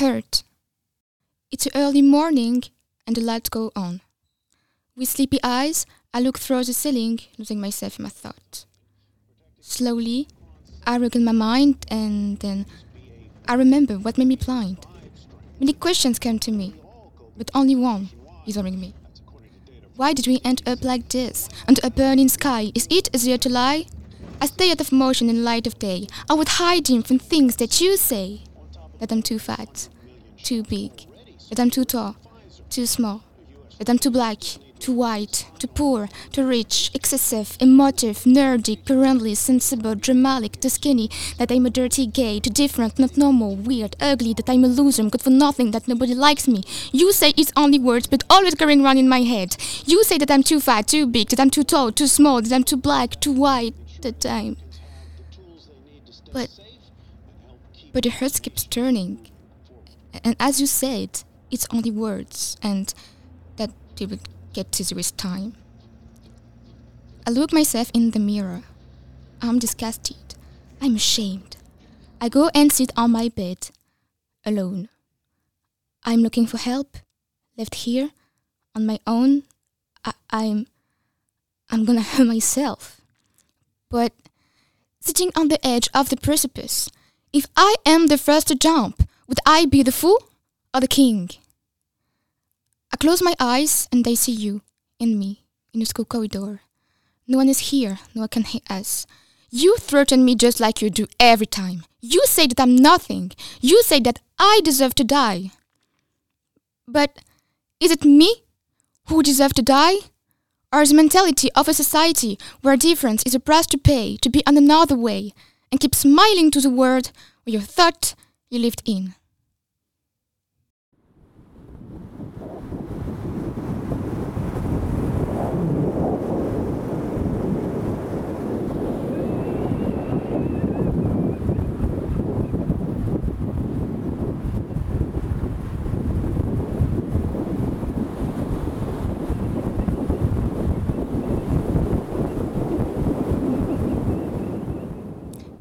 into early morning, and the lights go on. With sleepy eyes, I look through the ceiling, losing myself in my thoughts. Slowly, I regain my mind, and then I remember what made me blind. Many questions came to me, but only one is worrying me. Why did we end up like this, under a burning sky? Is it easier to lie? I stay out of motion in light of day. I would hide him from things that you say. That I'm too fat, too big, that I'm too tall, too small, that I'm too black, too white, too poor, too rich, excessive, emotive, nerdy, currently sensible, dramatic, too skinny, that I'm a dirty gay, too different, not normal, weird, ugly, that I'm a loser, I'm good for nothing, that nobody likes me. You say it's only words, but always going around in my head. You say that I'm too fat, too big, that I'm too tall, too small, that I'm too black, too white, that I'm. But. But the heart keeps turning. And as you said, it's only words, and that they will get easier with time. I look myself in the mirror. I'm disgusted. I'm ashamed. I go and sit on my bed, alone. I'm looking for help, left here, on my own. I, I'm. I'm gonna hurt myself. But sitting on the edge of the precipice, if I am the first to jump, would I be the fool or the king? I close my eyes and I see you and me in the school corridor. No one is here, no one can hear us. You threaten me just like you do every time. You say that I'm nothing. You say that I deserve to die. But is it me who deserve to die? Or is the mentality of a society where difference is a price to pay to be on another way and keep smiling to the world where you thought you lived in?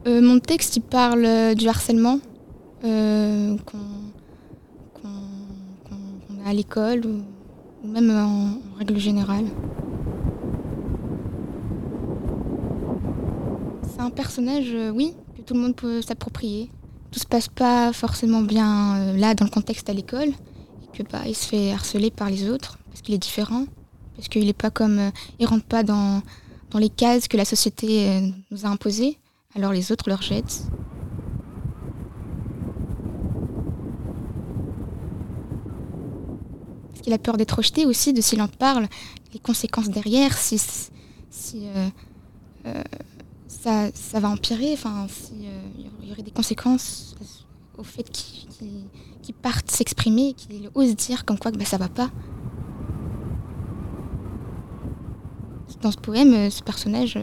Euh, mon texte, il parle euh, du harcèlement euh, qu'on a à l'école ou, même en, règle générale. C'est un personnage, oui, que tout le monde peut s'approprier. Tout se passe pas forcément bien là dans le contexte à l'école et que bah, il se fait harceler par les autres parce qu'il est différent, parce qu'il est pas comme, il rentre pas dans dans les cases que la société nous a imposées. Alors les autres leur jettent. Parce qu'il a peur d'être rejeté aussi, de s'il en parle, les conséquences derrière, si, si euh, euh, ça, ça va empirer, enfin, si euh, y aurait des conséquences au fait qu'il qu'il- qu'il parte s'exprimer, qu'il ose dire comme quoi que bah, ça va pas. Dans ce poème, ce personnage,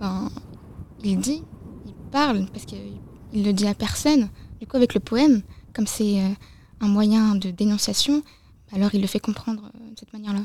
ben, il dit, il parle, parce qu'il le dit à personne. Du coup, avec le poème, comme c'est euh, un moyen de dénonciation, alors il le fait comprendre euh, de cette manière-là.